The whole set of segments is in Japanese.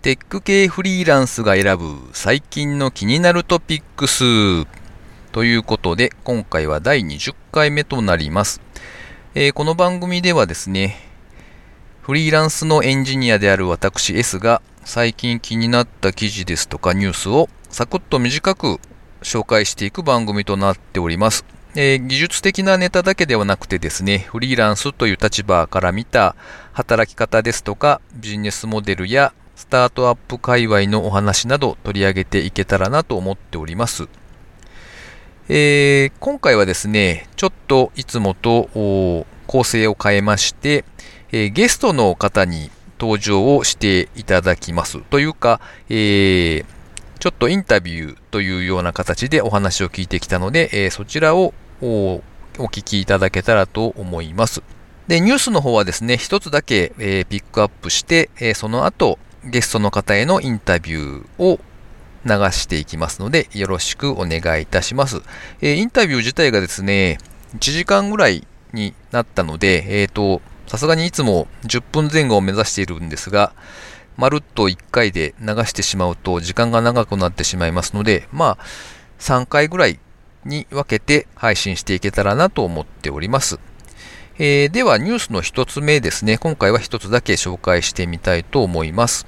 テック系フリーランスが選ぶ最近の気になるトピックスということで今回は第20回目となります、えー、この番組ではですねフリーランスのエンジニアである私 S が最近気になった記事ですとかニュースをサクッと短く紹介していく番組となっております。えー、技術的なネタだけではなくてですね、フリーランスという立場から見た働き方ですとかビジネスモデルやスタートアップ界隈のお話など取り上げていけたらなと思っております。えー、今回はですね、ちょっといつもと構成を変えまして、えー、ゲストの方に登場をしていただきます。というか、えー、ちょっとインタビューというような形でお話を聞いてきたので、えー、そちらをお聞きいただけたらと思います。で、ニュースの方はですね、一つだけ、えー、ピックアップして、えー、その後、ゲストの方へのインタビューを流していきますので、よろしくお願いいたします。えー、インタビュー自体がですね、1時間ぐらいになったので、えっ、ー、と、さすがにいつも10分前後を目指しているんですが、まるっと1回で流してしまうと時間が長くなってしまいますので、まあ、3回ぐらいに分けて配信していけたらなと思っております。えー、では、ニュースの1つ目ですね。今回は1つだけ紹介してみたいと思います。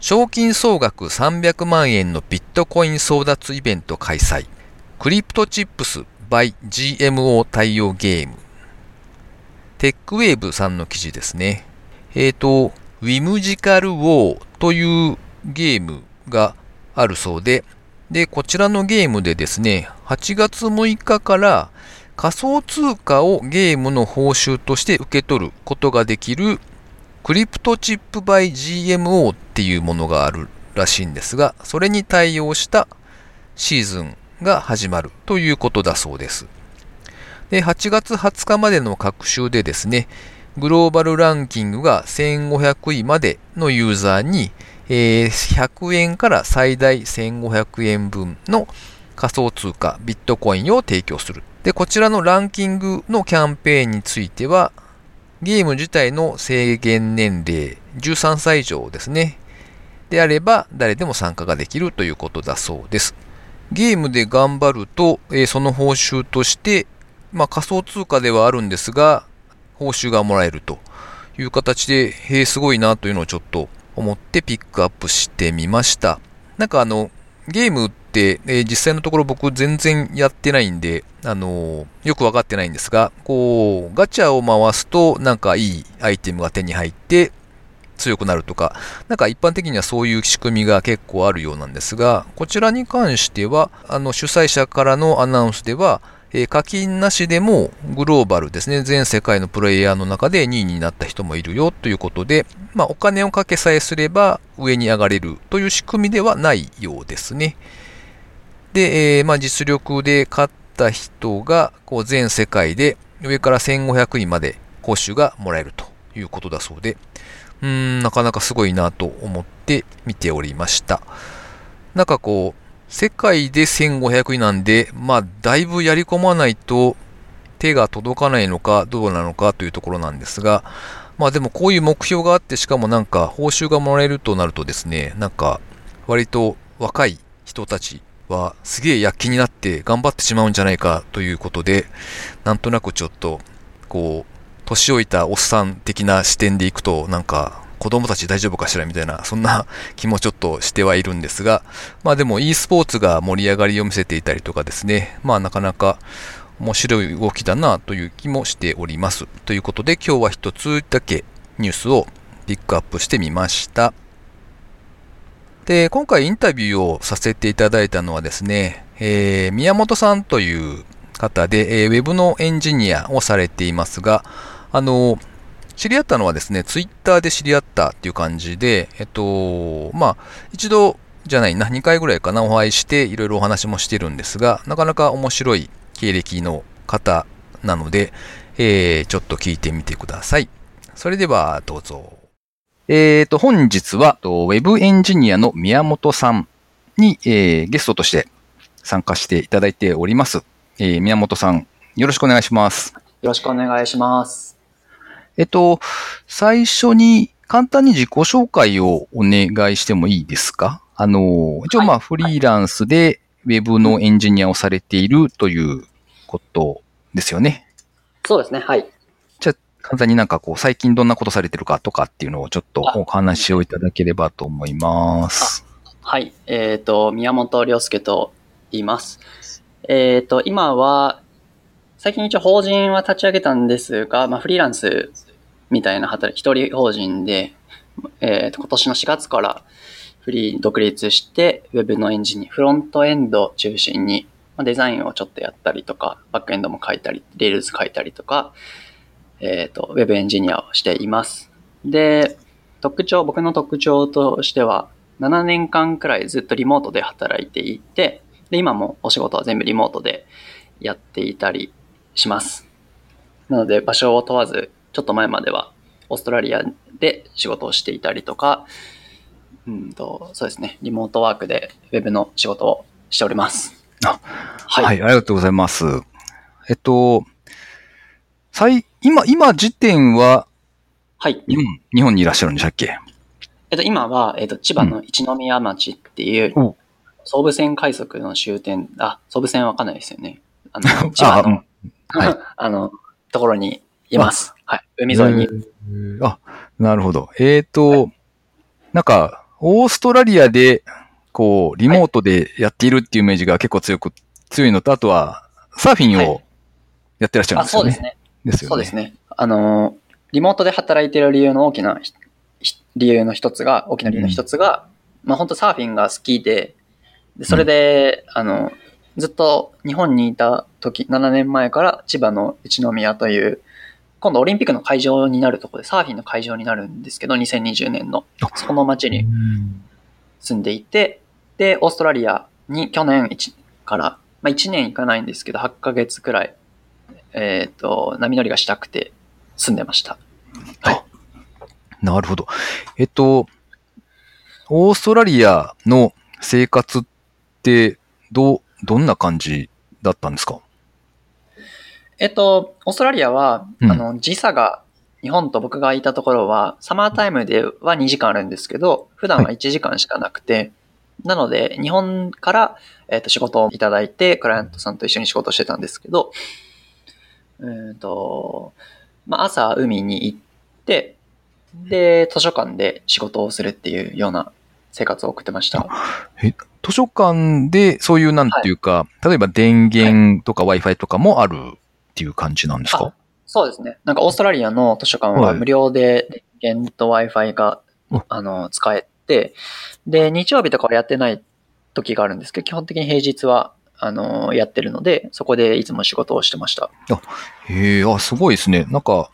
賞金総額300万円のビットコイン争奪イベント開催。クリプトチップス by GMO 対応ゲーム。テックウェーブさんの記事ですね。えっ、ー、と、ウィムジカルウォーというゲームがあるそうで、で、こちらのゲームでですね、8月6日から仮想通貨をゲームの報酬として受け取ることができるクリプトチップバイ GMO っていうものがあるらしいんですが、それに対応したシーズンが始まるということだそうです。で、8月20日までの各週でですね、グローバルランキングが1500位までのユーザーに、えー、100円から最大1500円分の仮想通貨ビットコインを提供する。で、こちらのランキングのキャンペーンについては、ゲーム自体の制限年齢13歳以上ですね。であれば誰でも参加ができるということだそうです。ゲームで頑張ると、えー、その報酬としてまあ、仮想通貨ではあるんですが、報酬がもらえるという形で、へえ、すごいなというのをちょっと思ってピックアップしてみました。なんかあの、ゲームって、えー、実際のところ僕全然やってないんで、あのー、よくわかってないんですが、こう、ガチャを回すとなんかいいアイテムが手に入って強くなるとか、なんか一般的にはそういう仕組みが結構あるようなんですが、こちらに関しては、あの主催者からのアナウンスでは、えー、課金なしでもグローバルですね、全世界のプレイヤーの中で2位になった人もいるよということで、まあ、お金をかけさえすれば上に上がれるという仕組みではないようですね。で、えー、まあ、実力で勝った人がこう全世界で上から1500位まで報酬がもらえるということだそうで、うーん、なかなかすごいなと思って見ておりました。なんかこう、世界で1500位なんで、まあ、だいぶやり込まないと手が届かないのかどうなのかというところなんですが、まあでもこういう目標があって、しかもなんか報酬がもらえるとなるとですね、なんか割と若い人たちはすげえ躍起になって頑張ってしまうんじゃないかということで、なんとなくちょっと、こう、年老いたおっさん的な視点でいくと、なんか子供たち大丈夫かしらみたいな、そんな 気もちょっとしてはいるんですが、まあでも e スポーツが盛り上がりを見せていたりとかですね、まあなかなか面白い動きだなという気もしております。ということで今日は一つだけニュースをピックアップしてみました。で、今回インタビューをさせていただいたのはですね、えー、宮本さんという方で、えー、ウェブのエンジニアをされていますが、あの、知り合ったのはですね、ツイッターで知り合ったっていう感じで、えっと、まあ、一度じゃないな、2回ぐらいかな、お会いして、いろいろお話もしてるんですが、なかなか面白い経歴の方なので、えー、ちょっと聞いてみてください。それでは、どうぞ。えーと、本日は、ウェブエンジニアの宮本さんに、えー、ゲストとして参加していただいております。えー、宮本さん、よろしくお願いします。よろしくお願いします。えっと、最初に簡単に自己紹介をお願いしてもいいですか？あの、一応まあ、フリーランスでウェブのエンジニアをされているということですよね。そうですね、はい。じゃあ、簡単になんかこう、最近どんなことされてるかとかっていうのをちょっとお話をいただければと思います。はい。えっ、と、宮本良介と言います。えっ、と、今は、最近一応法人は立ち上げたんですが、まあ、フリーランスみたいな働き、一人法人で、えっ、と、今年の4月からフリー独立して、ウェブのエンジニア、フロントエンド中心に、まあ、デザインをちょっとやったりとか、バックエンドも書いたり、レールズ書いたりとか、えっ、と、ウェブエンジニアをしています。で、特徴、僕の特徴としては、7年間くらいずっとリモートで働いていて、で、今もお仕事は全部リモートでやっていたりします。なので、場所を問わず、ちょっと前まではオーストラリアで仕事をしていたりとか、うんと、そうですね、リモートワークでウェブの仕事をしております。あはい。はい、ありがとうございます。えっと、最、今、今時点ははい。日本、日本にいらっしゃるんでしたっけ？えっと、今は、えっと、千葉の一宮町っていうお、総武線快速の終点、あ、総武線わかんないですよね。あの、千葉のん。はい あの、ところにいます。はい。海沿いに。えーあ、なるほど。えっ、と、なんか、オーストラリアで、こう、リモートでやっているっていうイメージが結構強く、強いのと、あとは、サーフィンはをやってらっしゃるんあ、ですよね。そうですね。ですよね。そうですね。あの、リモートで働いてる理由の大きな理由の一つが、大きな理由の一つが、まあ本当サーフィンが好きで、でそれで、あの、ずっと日本にいた時、7年前から千葉の一宮という、今度オリンピックの会場になるところで、サーフィンの会場になるんですけど、2020年のあ、そこの街にうん住んでいて、で、オーストラリアに去年一から、まあ1年いかないんですけど、8ヶ月くらい、えっ、と、波乗りがしたくて住んでました。なるほど。えっと、オーストラリアの生活って、どう、どんな感じだったんですか？えっと、オーストラリアは、うん。あの、時差が、日本と僕がいたところは、サマータイムでは2時間あるんですけど、普段は1時間しかなくて、なので、日本から、えっと、仕事をいただいて、クライアントさんと一緒に仕事をしてたんですけど、えっと、まあ、朝海に行って、で、図書館で仕事をするっていうような生活を送ってました。図書館でそういうなんていうか、例えば電源とか Wi-Fi とかもあるっていう感じなんですか？あそうですね。なんかオーストラリアの図書館ははい無料で電源と Wi-Fi が、ああの、使えて、で、日曜日とかはやってない時があるんですけど、基本的に平日は、あの、やってるので、そこでいつも仕事をしてました。へえ、あ、すごいですね。なんか、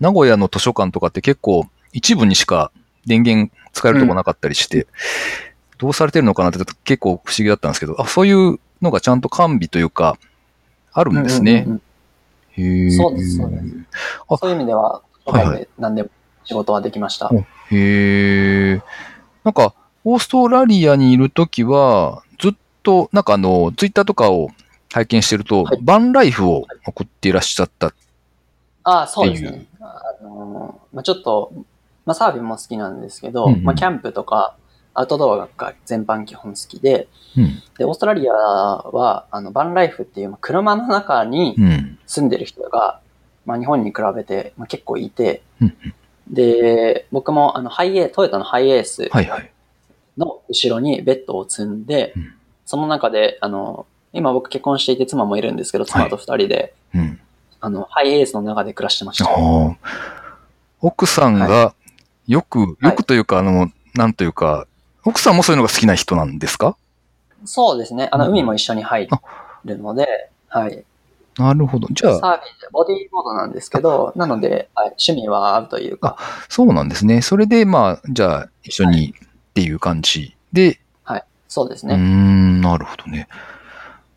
名古屋の図書館とかって結構一部にしか電源使えるとこなかったりして、どうされてるのかなって結構不思議だったんですけど、あ、そういうのがちゃんと完備というか、あるんですね。うんうんへえ。そうですそうですあそういう意味では、はいはい何でも仕事はできました。おへえ。なんか、オーストラリアにいるときは、ずっと、なんかあの、ツイッターとかを拝見してると、はいバンライフを送っていらっしゃった。ああ、そうですね。あの、まあ、ちょっと、まあ、サーフィンも好きなんですけど、うんうんまあ、キャンプとか、アウトドアが全般基本好きで、うん。で、オーストラリアは、あの、バンライフっていう、まあ車の中にうん。住んでる人が、まあ、日本に比べて、まあ、結構いて、うんで、僕も、あの、ハイエー、トヨタのハイエースはいはい。の後ろにベッドを積んで、うんその中で、あの、今僕結婚していて妻もいるんですけど、妻と二人で、うん。あの、ハイエースの中で暮らしてました。奥さんが、よく、よくというか、あの、なんというか、奥さんもそういうのが好きな人なんですか？そうですね。あの、うん海も一緒に入るので、はい。なるほど。じゃあ、サーフィンでボディーボードなんですけど、なので、はい、趣味は合うというか、そうなんですね。それで、まあ、じゃあ、一緒にっていう感じで、はい、そうですね。ん、なるほどね。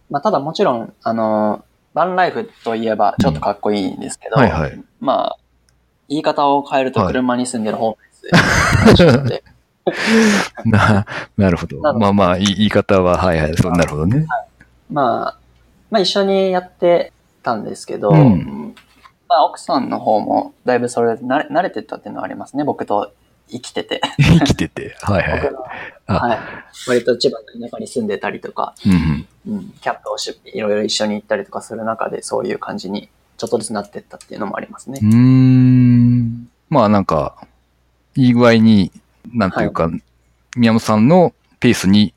まあ、ただもちろん、あの、バンライフといえばちょっとかっこいいんですけど、はいはい。まあ、言い方を変えるとはい車に住んでるホームレスで、な、なるほど。まあまあ、い言い方は、はいはい、そう、なるほどね。まあ、まあ一緒にやってたんですけど、うんまあ奥さんの方もだいぶそれで慣れ慣れてたっていうのはありますね。僕と生きてて、生きてて。はいはい。はい。割と千葉の田舎に住んでたりとか、うんうん。うん、キャンプをし、いろいろ一緒に行ったりとかする中で、そういう感じに、ちょっとずつなってったっていうのもありますねう。ーん。まあなんか、いい具合に、なんというか、宮本さんのペースに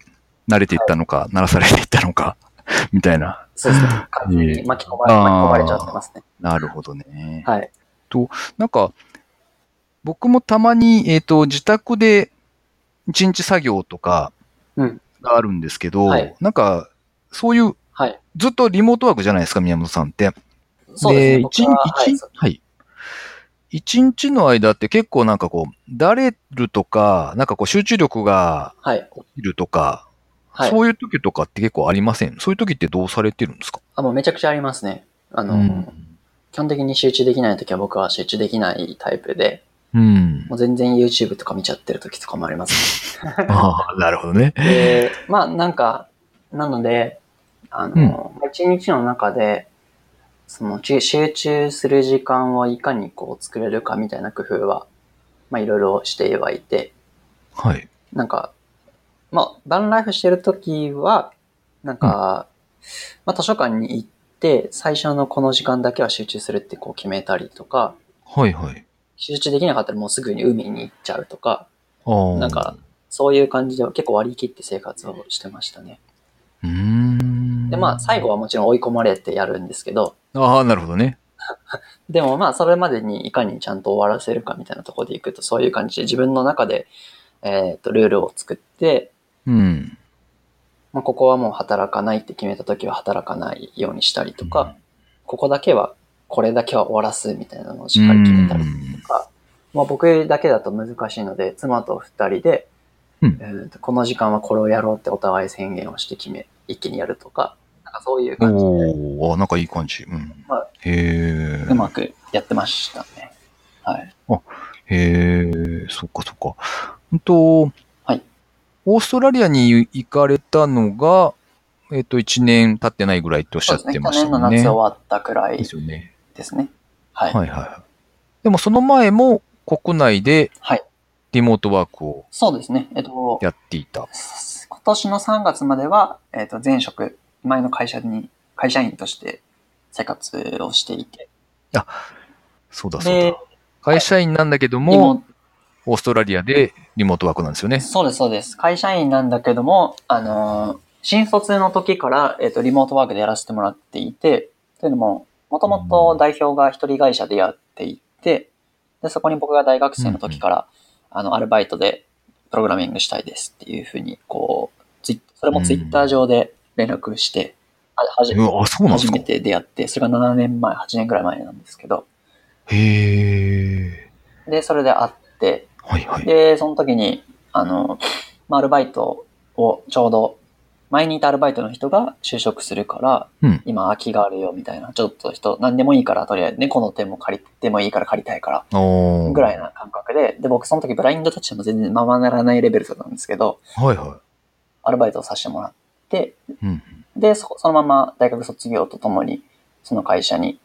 慣れていったのか、慣らされていったのか、みたいな。そうですね。完全に巻き込まれ、巻き込まれちゃってますね。なるほどね。はい。なんか、僕もたまに、えっ、と、自宅で一日作業とかうんがあるんですけど、はいなんか、そういう、はい。ずっとリモートワークじゃないですか、宮本さんって。そうですね。僕一ははい日、はい。一日の間って結構なんかこう、だれるとか、なんかこう集中力がはい。落ちるとか、はい。そういう時とかって結構ありませんそういう時ってどうされてるんですか？あ、もうめちゃくちゃありますね。あの、うん。基本的に集中できない時は僕は集中できないタイプで、うんもう全然 YouTube とか見ちゃってる時とかもあります、ああ、なるほどね。ね。で、まあなんか、なので、あの、一、日の中で、その集集中する時間をいかにこう作れるかみたいな工夫は、まあいろいろしてはいて、はい。なんか、まあ、バンライフしてるときは、なんか、まあ、図書館に行って、最初のこの時間だけは集中するってこう決めたりとか、はいはい。集中できなかったらもうすぐに海に行っちゃうとか、ああ。なんか、そういう感じで結構割り切って生活をしてましたね。うーん。で、まあ、最後はもちろん追い込まれてやるんですけど、ああ、なるほどね。でもまあ、それまでにいかにちゃんと終わらせるかみたいなところでいくと、そういう感じで自分の中で、えっ、と、ルールを作って、うん。まあ、ここはもう働かないって決めた時は働かないようにしたりとか、ここだけは、これだけは終わらすみたいなのをしっかり決めたりとか、まあ、僕だけだと難しいので、妻と二人で、うんえーとこの時間はこれをやろうってお互い宣言をして決め、一気にやるとか、なんかそういう感じで、おおあなんかいい感じ。うん。はへえ。うまくやってましたね。はい。へえ、そっかそっか。本当はい。オーストラリアに行かれたのが、えっ、と、1年経ってないぐらいっておっしゃってそうですね。去年の。夏終わったくらいですよね。ですね。はい。はいはいはい。でもその前も国内ではい。リモートワークをそうですね。えっと、やっていた。今年の3月までは、えっ、と、前職、前の会社に、会社員として生活をしていて、そうだそうでだ。、会社員なんだけどリも、モオーストラリアでリモートワークなんですよね。そうです、そうです。会社員なんだけども、あのー新卒の時から、えっ、と、リモートワークでやらせてもらっていて、というのも、もともと代表が一人会社でやっていて、で、そこに僕が大学生の時から、あの、アルバイトでプログラミングしたいですっていうふうに、こう、ツイそれもツイッター上で連絡して、ははじ初め。て出会って、それが7年前、8年ぐらい前なんですけど、へえ。で、それで会って、はいはい。で、その時に、あの、まあ、アルバイトをちょうど、前にいたアルバイトの人が就職するから、うん今空きがあるよみたいな、ちょっと人、何でもいいから、とりあえず猫の手も借りてもいいから借りたいから、ぐらいな感覚で、で、僕その時ブラインドタッチも全然ままならないレベルだったんですけど、はいはアルバイトをさせてもらっ。うん。で、そそのまま大学卒業とともに、その会社に、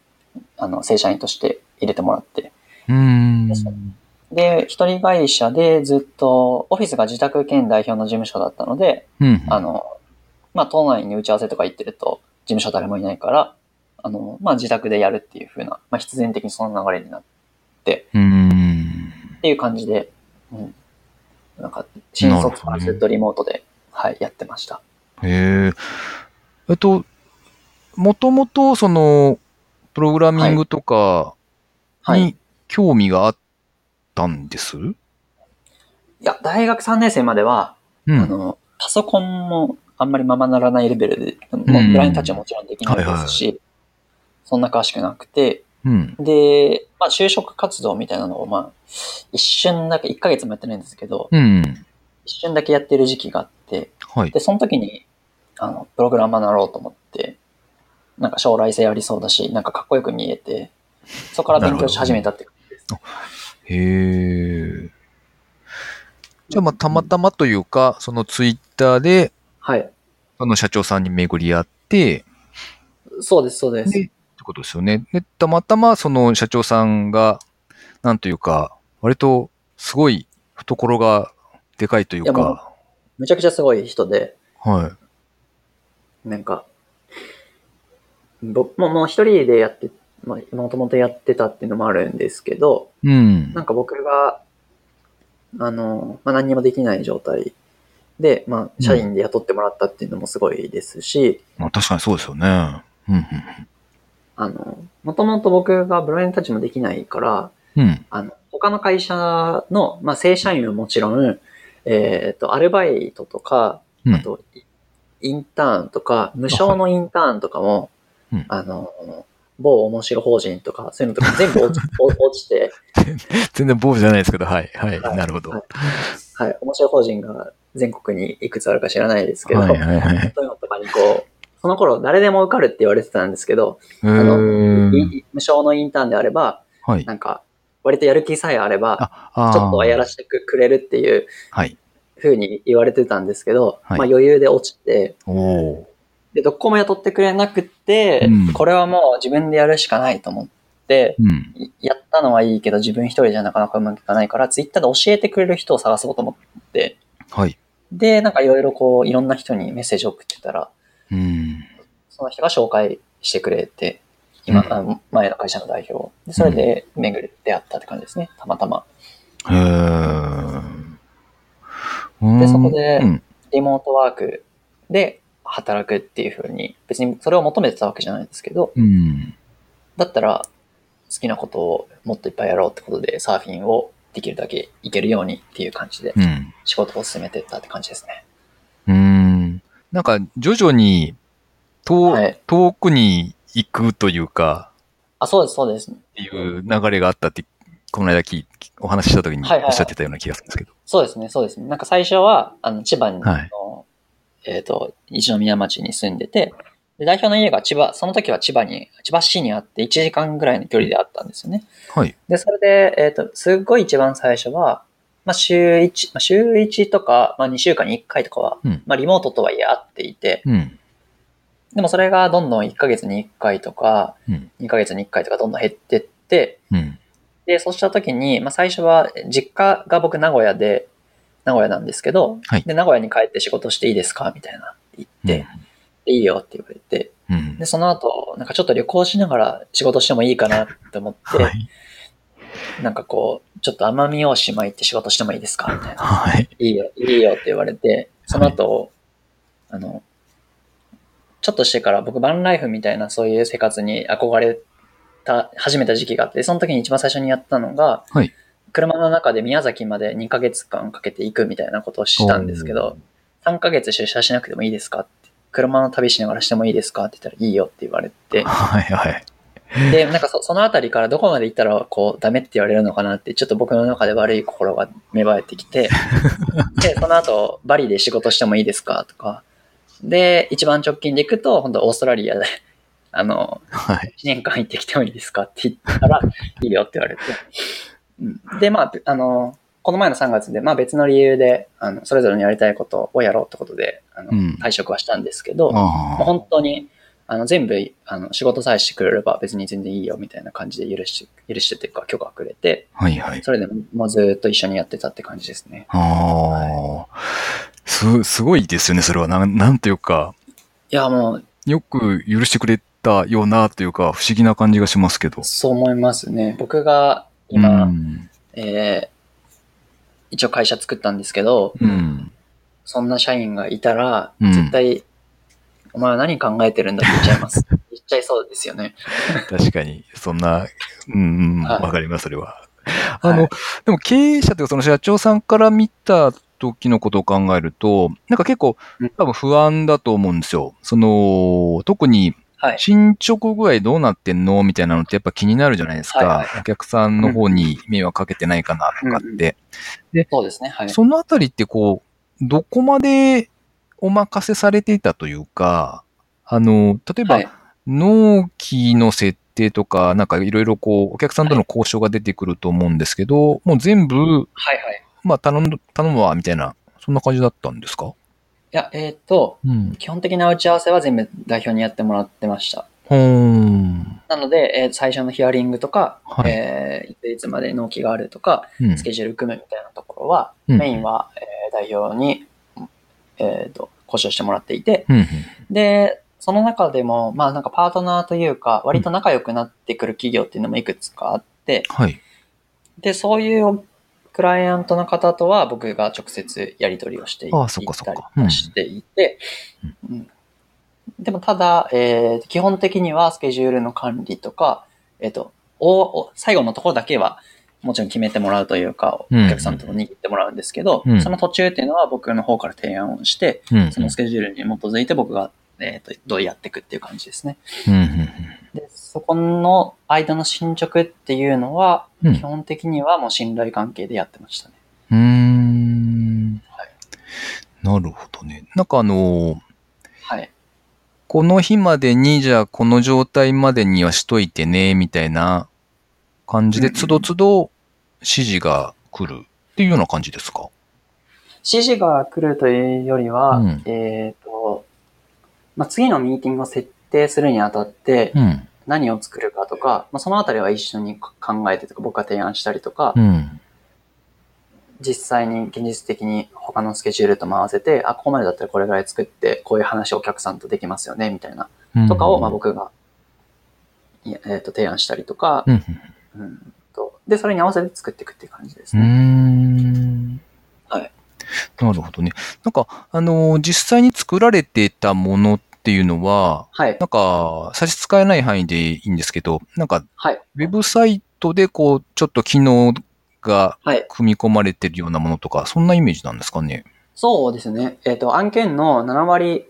あの、正社員として入れてもらって、うーん。で、一人会社でずっと、オフィスが自宅兼代表の事務所だったので、うん。あの、まあ、都内に打ち合わせとか行ってると、事務所誰もいないから、あの、まあ、自宅でやるっていう風な、まあ、必然的にその流れになっうーん。ていう感じで、うん。なんか、新卒からずっとリモートで、はい、やってました。へえ。えっと、もともと、その、プログラミングとかはい。いに興味があったんです、や、大学3年生までは、うん。あの、パソコンもあんまりままならないレベルで、もうブラインドタッチはもちろんできないですし、そんな詳しくなくて、うん。で、まあ、就職活動みたいなのを、まあ、一瞬だけ、1ヶ月もやってないんですけど、うん。一瞬だけやってる時期があって、はい。で、その時に、あの、プログラマーになろうと思って、なんか将来性ありそうだし、なんかかっこよく見えて、そこから勉強し始めたって感じです。へえ。じゃあ、まあ、たまたまというか、そのツイッターで、はい。その社長さんに巡り合って、そうです、そうです。で、ってことですよね。で、たまたまその社長さんが、なんというか、割とすごい懐がでかいといういやもか、むちゃくちゃすごい人で、はなんか、僕ももう一人でやって、まあ、もともとやってたっていうのもあるんですけど、い。うん。なんか僕が、あの、まあ、何にもできない状態で、まあ、社員で雇ってもらったっていうのもすごいですし、まあ、確かにそうですよね。うんあの、もともと僕がブラインドタッチもできないから、うん。うん。あの、他の会社の、まあ、正社員はもちろん、えっ、と、アルバイトとか、うんあと、イインターンとか、無償のインターンとかも、うんあの、某面白法人とか、そういうのとか全部落ち 落ちて、全然坊主じゃないですけど、はい。はい。はいなるほど。ははいはい、面白法人が全国にいくつあるか知らないですけど、い。はい。はい。そういうのとかにこう、その頃誰でも受かるって言われてたんですけど、うあの無償のインターンであれば、はい。なんか、割とやる気さえあれば、ちょっとはやらせてくれるっていうはい。風に言われてたんですけど、はいまあ余裕で落ちて、で、どこも雇ってくれなくって、うんこれはもう自分でやるしかないと思って、ー。うん。いやったのはいいけど自分一人じゃなかなかうまくいかないから、ツイッターで教えてくれる人を探そうと思って、はい。で、なんかいろいろこう、いろんな人にメッセージを送ってたら、うん。その人が紹介してくれて、今、うん前の会社の代表。で、それで巡り出会ったって感じですね、たまたま。へー。うんでそこでうん。リモートワークで働くっていう風に、別にそれを求めてたわけじゃないですけど、うん。だったら好きなことをもっといっぱいやろうってことで、サーフィンをできるだけいけるようにっていう感じでうん。仕事を進めてったって感じですね。うん。なんか、徐々に、遠、はい遠くに行くというか、あ、そうです、そうです。っていう流れがあったって、この間お話しした時にはいはいはいおっしゃってたような気がするんですけど。そうですね、そうですね。なんか最初は、あの、千葉の、はいえっ、と、一宮町に住んでて、で代表の家が千葉、その時は千葉に、千葉市にあって1時間ぐらいの距離であったんですよね。はい。で、それで、えっ、と、すっごい一番最初は、まあ、週1、まあ、週1とか、まあ、2週間に1回とかは、うんまあ、リモートとはいえ会っていて、うん。でもそれがどんどん1ヶ月に1回とか、うん。2ヶ月に1回とかどんどん減ってって、うん。で、そうした時に、まあ、最初は、実家が僕名古屋で、名古屋なんですけど、はいで、名古屋に帰って仕事していいですか？みたいな言って、でいいよって言われて、うん。で、その後、なんかちょっと旅行しながら仕事してもいいかなって思って、はい。なんかこう、ちょっと奄美大島行って仕事してもいいですか？みたいな。はい。いいよ、いいよって言われて、その後、あの、ちょっとしてから僕バンライフみたいなそういう生活に憧れた、始めた時期があって、その時に一番最初にやったのが、はい車の中で宮崎まで2ヶ月間かけて行くみたいなことをしたんですけど、3ヶ月出社しなくてもいいですかって、車の旅しながらしてもいいですかって言ったらいいよって言われて、はい。はい。で、なんかそそのあたりからどこまで行ったらこうダメって言われるのかなって、ちょっと僕の中で悪い心が芽生えてきて、で、その後、バリで仕事してもいいですかとか、で、一番直近で行くと、本当オーストラリアで、あの、はい。1年間行ってきてもいいですかって言ったら、いいよって言われて。うんで、まあ、あの、この前の3月で、まあ別の理由で、あの、それぞれのやりたいことをやろうってことで、あの、うん退職はしたんですけど、本当に、あの、全部、あの、仕事さえしてくれれば別に全然いいよみたいな感じで許して、許してっていうか許可くれて、あ。はい。はい。それでももうずっと一緒にやってたって感じですね。ああ。す、すごいですよね、それは。なん、なんていうか、いや、もう、よく許してくれたようなというか、不思議な感じがしますけど。そう思いますね。僕が今、うん。えー一応会社作ったんですけど、うん。そんな社員がいたら、うん絶対、お前は何考えてるんだって言っちゃいます。言っちゃいそうですよね。確かに、そんな、うん、うん、はいわかります、それは。あの、はいでも経営者というか、その社長さんから見た時のことを考えると、なんか結構うん、多分不安だと思うんですよ。その、特にはい。進捗具合どうなってんのみたいなのってやっぱ気になるじゃないですか。はいはいお客さんの方に迷惑かけてないかなとかって。そうですね。はい。そのあたりってこう、どこまでお任せされていたというか、あの、例えば、はい。納期の設定とか、なんかいろいろこう、お客さんとの交渉が出てくると思うんですけど、もう全部、はいはい。まあ頼む、頼むわ、みたいな、そんな感じだったんですか？いや、えっ、と、うん。基本的な打ち合わせは全部代表にやってもらってました。なので、えー最初のヒアリングとか、はいえーいつまで納期があるとか、うんスケジュール組むみたいなところは、うんメインは、えー代表に、えーと、交渉してもらっていて、うんうん。で、その中でも、まあなんかパートナーというか、割と仲良くなってくる企業っていうのもいくつかあって、はい。で、そういうクライアントの方とは僕が直接やり取りをしていたりしていて、うん。でもただ、えー基本的にはスケジュールの管理とか、えっ、とおお、最後のところだけはもちろん決めてもらうというか、おうん。客さんとも握ってもらうんですけど、うん。その途中っていうのは僕の方から提案をして、うん。そのスケジュールに基づいて僕が、えーとどうやっていくっていう感じですね。うんそこの間の進捗っていうのは、うん基本的にはもう信頼関係でやってましたね。うん。うーん。なるほどね。なんかあのーはい。この日までに、じゃあこの状態までにはしといてね、みたいな感じで、つどつど指示が来るっていうような感じですか？指示が来るというよりは、うんえっ、と、まあ、次のミーティングを設定するにあたって、うん。何を作るかとか、まあ、そのあたりは一緒に考えてとか、僕が提案したりとか、うん。実際に現実的に他のスケジュールとも合わせて、あ、ここまでだったらこれぐらい作って、こういう話お客さんとできますよね、みたいな、うんとかを、まあ、僕が、えっ、と、提案したりとか、うん。うんと、で、それに合わせて作っていくっていう感じですね。ん。はい。なるほどね。なんか、あのー実際に作られてたものっていうのは、はい。なんか、差し支えない範囲でいいんですけど、なんか、はい。ウェブサイトでこう、ちょっと機能がはい。組み込まれてるようなものとか、そんなイメージなんですかね？そうですね。えっ、と、案件の7割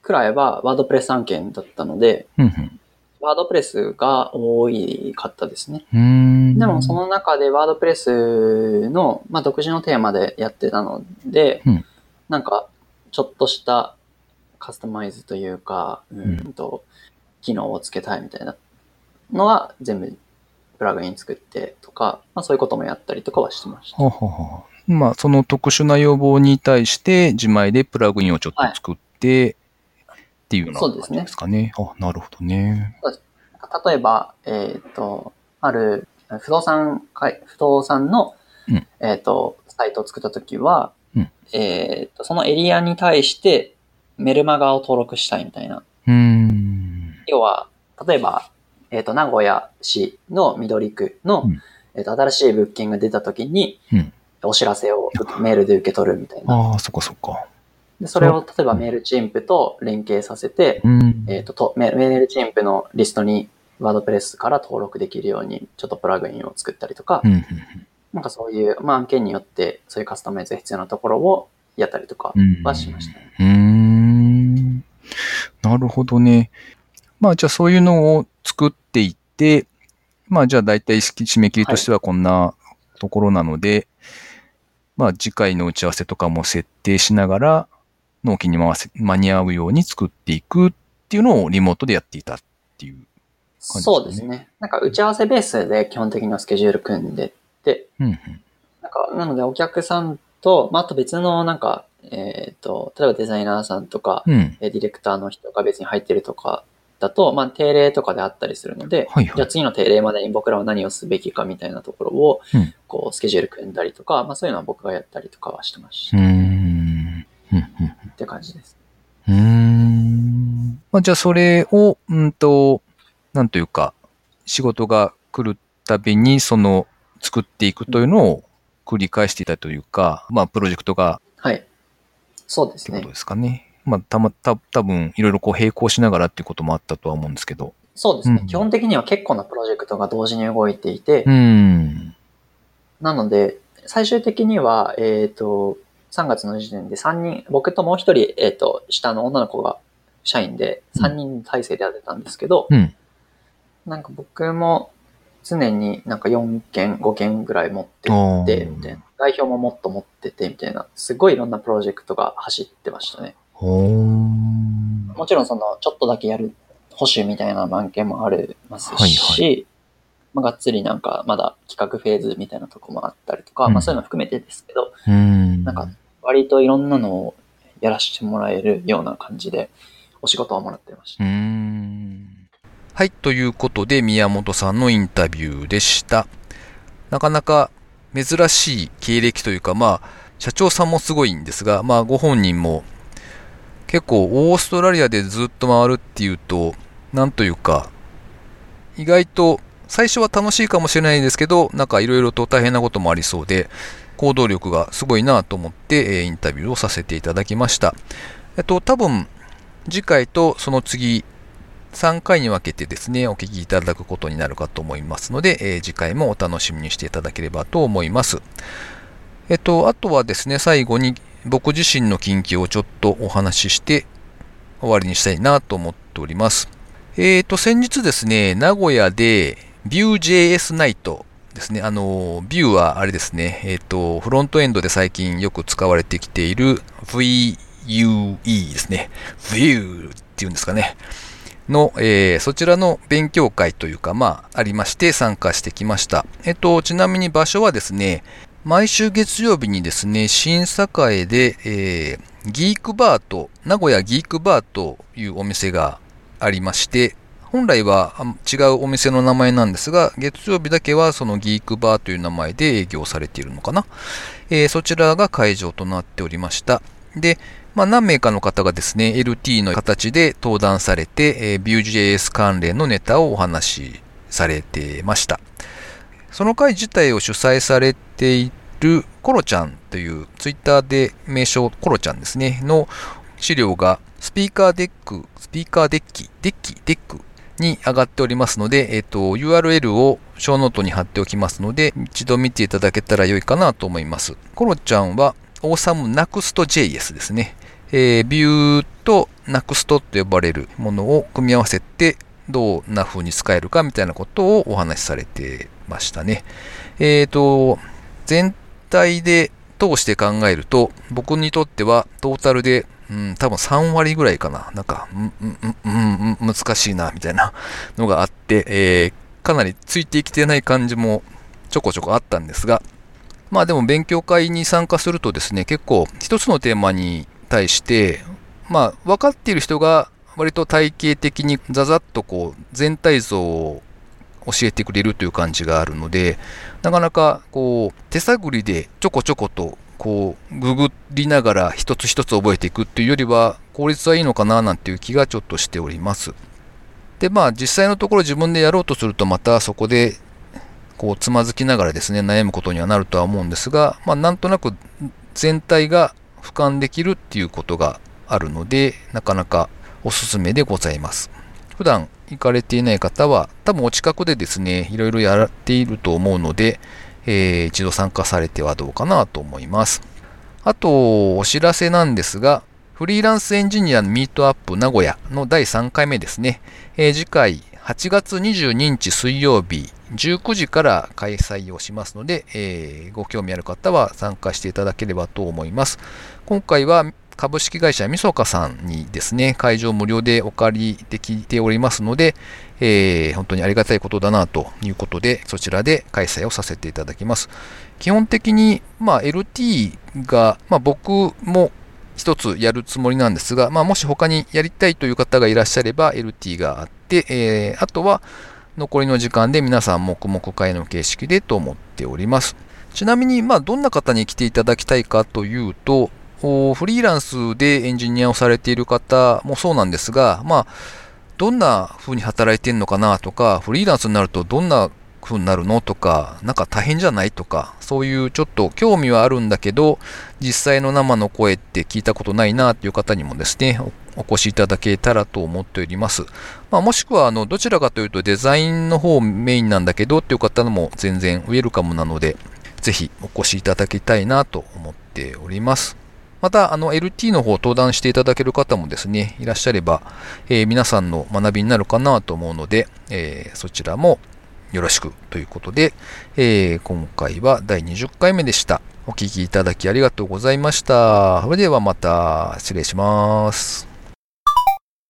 くらいはワードプレス案件だったので、うんワードプレスが多いかったですね。でもその中でワードプレスの、まあ、独自のテーマでやってたので、うんなんかちょっとしたカスタマイズというか、うん。と、機能をつけたいみたいなのは全部プラグイン作ってとか、まあそういうこともやったりとかはしてました。はははまあ、その特殊な要望に対して、自前でプラグインをちょっと作って、っていうような感じそうですね。ですかね。あ、なるほどね。例えば、えっ、と、ある不動産会、不動産の、うん。えっ、と、サイトを作ったときは、うん。えっ、と、そのエリアに対してメルマガを登録したいみたいな。うーん。要は、例えば、えっ、と、名古屋市の緑区の、うんえっ、と、新しい物件が出たときに、うんお知らせをメールで受け取るみたいな。ああ、そっかそっか。でそれを、例えばメールチンプと連携させて、うん。えっ、ととメ、メールチンプのリストにワードプレスから登録できるように、ちょっとプラグインを作ったりとか、うん。なんかそういう、まあ案件によって、そういうカスタマイズが必要なところをやったりとかうん。はしましたね。うーん。なるほどね。まあ、じゃあそういうのを作っていって、まあ、じゃあ大体締め切りとしてはこんなところなので、まあ、次回の打ち合わせとかも設定しながら、納期に回せ、間に合うように作っていくっていうのをリモートでやっていたっていう。感じですねそうですね。なんか打ち合わせベースで基本的なスケジュール組んでって、うんうん。なんか、なのでお客さんと、まあ、あと別のなんか、えっ、と、例えばデザイナーさんとか、うん。えーディレクターの人が別に入ってるとかだと、まあ、定例とかであったりするので、はいはいじゃあ次の定例までに僕らは何をすべきかみたいなところを、うんこう、スケジュール組んだりとか、まあ、そういうのは僕がやったりとかはしてました。ん。うんうんって感じです。うーん。まあ、じゃあそれを、うんと、なんというか、仕事が来るたびに、その、作っていくというのを繰り返していたというか、まあ、プロジェクトがはい。そうですねってこと。ですかね。まあ、たま、た、多分いろいろこう並行しながらっていうこともあったとは思うんですけど。そうですね。うん基本的には結構なプロジェクトが同時に動いていて、うーん。なので、最終的には、えっ、と、3月の時点で3人、僕ともう一人、えっ、と、下の女の子が社員で3人体制でやってたんですけど、うん。なんか僕も常になんか4件、5件ぐらい持っておて、ーみたいな。代表ももっと持ってて、みたいな。すごいいろんなプロジェクトが走ってましたね。もちろんその、ちょっとだけやる保守みたいな案件もありますし、はいはまあ、がっつりなんかまだ企画フェーズみたいなとこもあったりとか、うんまあそういうの含めてですけど、ん。なんか割といろんなのをやらせてもらえるような感じでお仕事をもらってましうーん。はい、ということで宮本さんのインタビューでした。なかなか珍しい経歴というか、まあ、社長さんもすごいんですが、まあ、ご本人も結構オーストラリアでずっと回るっていうと、なんというか、意外と最初は楽しいかもしれないですけど、なんかいろいろと大変なこともありそうで、行動力がすごいなと思って、えインタビューをさせていただきました。えっと、多分、次回とその次、3回に分けてですね、お聞きいただくことになるかと思いますので、えー次回もお楽しみにしていただければと思います。えっと、あとはですね、最後に僕自身の近況をちょっとお話しして終わりにしたいなと思っております。えっと、先日ですね、名古屋で Vue.js ナイトですね。あの、Vue はあれですね、えっと、フロントエンドで最近よく使われてきている VUE ですね。Vue っていうんですかね。の、えーそちらの勉強会というか、まあ、ありまして参加してきました。えっと、ちなみに場所はですね、毎週月曜日にですね、新栄で、えーギークバーと、名古屋ギークバーというお店がありまして、本来は違うお店の名前なんですが、月曜日だけはそのギークバーという名前で営業されているのかな。えーそちらが会場となっておりました。で、まあ、何名かの方がですね、LT の形で登壇されて、えー Vue.js 関連のネタをお話しされてました。その会自体を主催されているコロちゃんというツイッターで名称コロちゃんですね、の資料が Speaker Deck、スピーカーデッキ、デッキ、 Deck に上がっておりますので、えっ、と、URL をショーノートに貼っておきますので、一度見ていただけたら良いかなと思います。コロちゃんは、 Awesome Nuxt.js ですね。えー、ビューと Next と呼ばれるものを組み合わせて、どんな風に使えるかみたいなことをお話しされてましたね。えっ、と、全体で通して考えると、僕にとってはトータルで、うん、多分3割ぐらいかな。なんか、うん、うん、うん、うん、難しいな、みたいなのがあって、えーかなりついてきてない感じもちょこちょこあったんですが、まあでも勉強会に参加するとですね、結構一つのテーマに対して、まあ分かっている人が割と体系的にザザッとこう全体像を教えてくれるという感じがあるので、なかなかこう手探りでちょこちょことこうググりながら一つ一つ覚えていくっていうよりは効率はいいのかななんていう気がちょっとしております。でまあ実際のところ自分でやろうとするとまたそこでこうつまずきながらですね悩むことにはなるとは思うんですが、まあ、なんとなく全体が俯瞰できるっていうことがあるのでなかなかおすすめでございます普段行かれていない方は多分お近くでですねいろいろやっていると思うので、えー一度参加されてはどうかなと思いますあとお知らせなんですがフリーランスエンジニアのミートアップ名古屋の第3回目ですね。えー次回8月22日水曜日19時から開催をしますので、えーご興味ある方は参加していただければと思います。今回は株式会社みそかさんにですね、会場無料でお借りできておりますので、えー本当にありがたいことだなということで、そちらで開催をさせていただきます。基本的に、まあ、LT が、まあ、僕も一つやるつもりなんですが、まあ、もし他にやりたいという方がいらっしゃれば LT があって、えーあとは残りの時間で皆さん黙々会の形式でと思っております。ちなみに、まあ、どんな方に来ていただきたいかというと、フリーランスでエンジニアをされている方もそうなんですが、まあ、どんな風に働いてるのかなとか、フリーランスになるとどんな風になるのとか、なんか大変じゃないとか、そういうちょっと興味はあるんだけど、実際の生の声って聞いたことないなっていう方にもですね、お越しいただけたらと思っております。まあ、もしくは、あの、どちらかというとデザインの方メインなんだけどっていう方も全然ウェルカムなので、ぜひお越しいただきたいなと思っております。また、あの、LT の方登壇していただける方もですね、いらっしゃれば、えー皆さんの学びになるかなと思うので、えーそちらもよろしくということで、えー今回は第20回目でした。お聴きいただきありがとうございました。それではまた失礼します。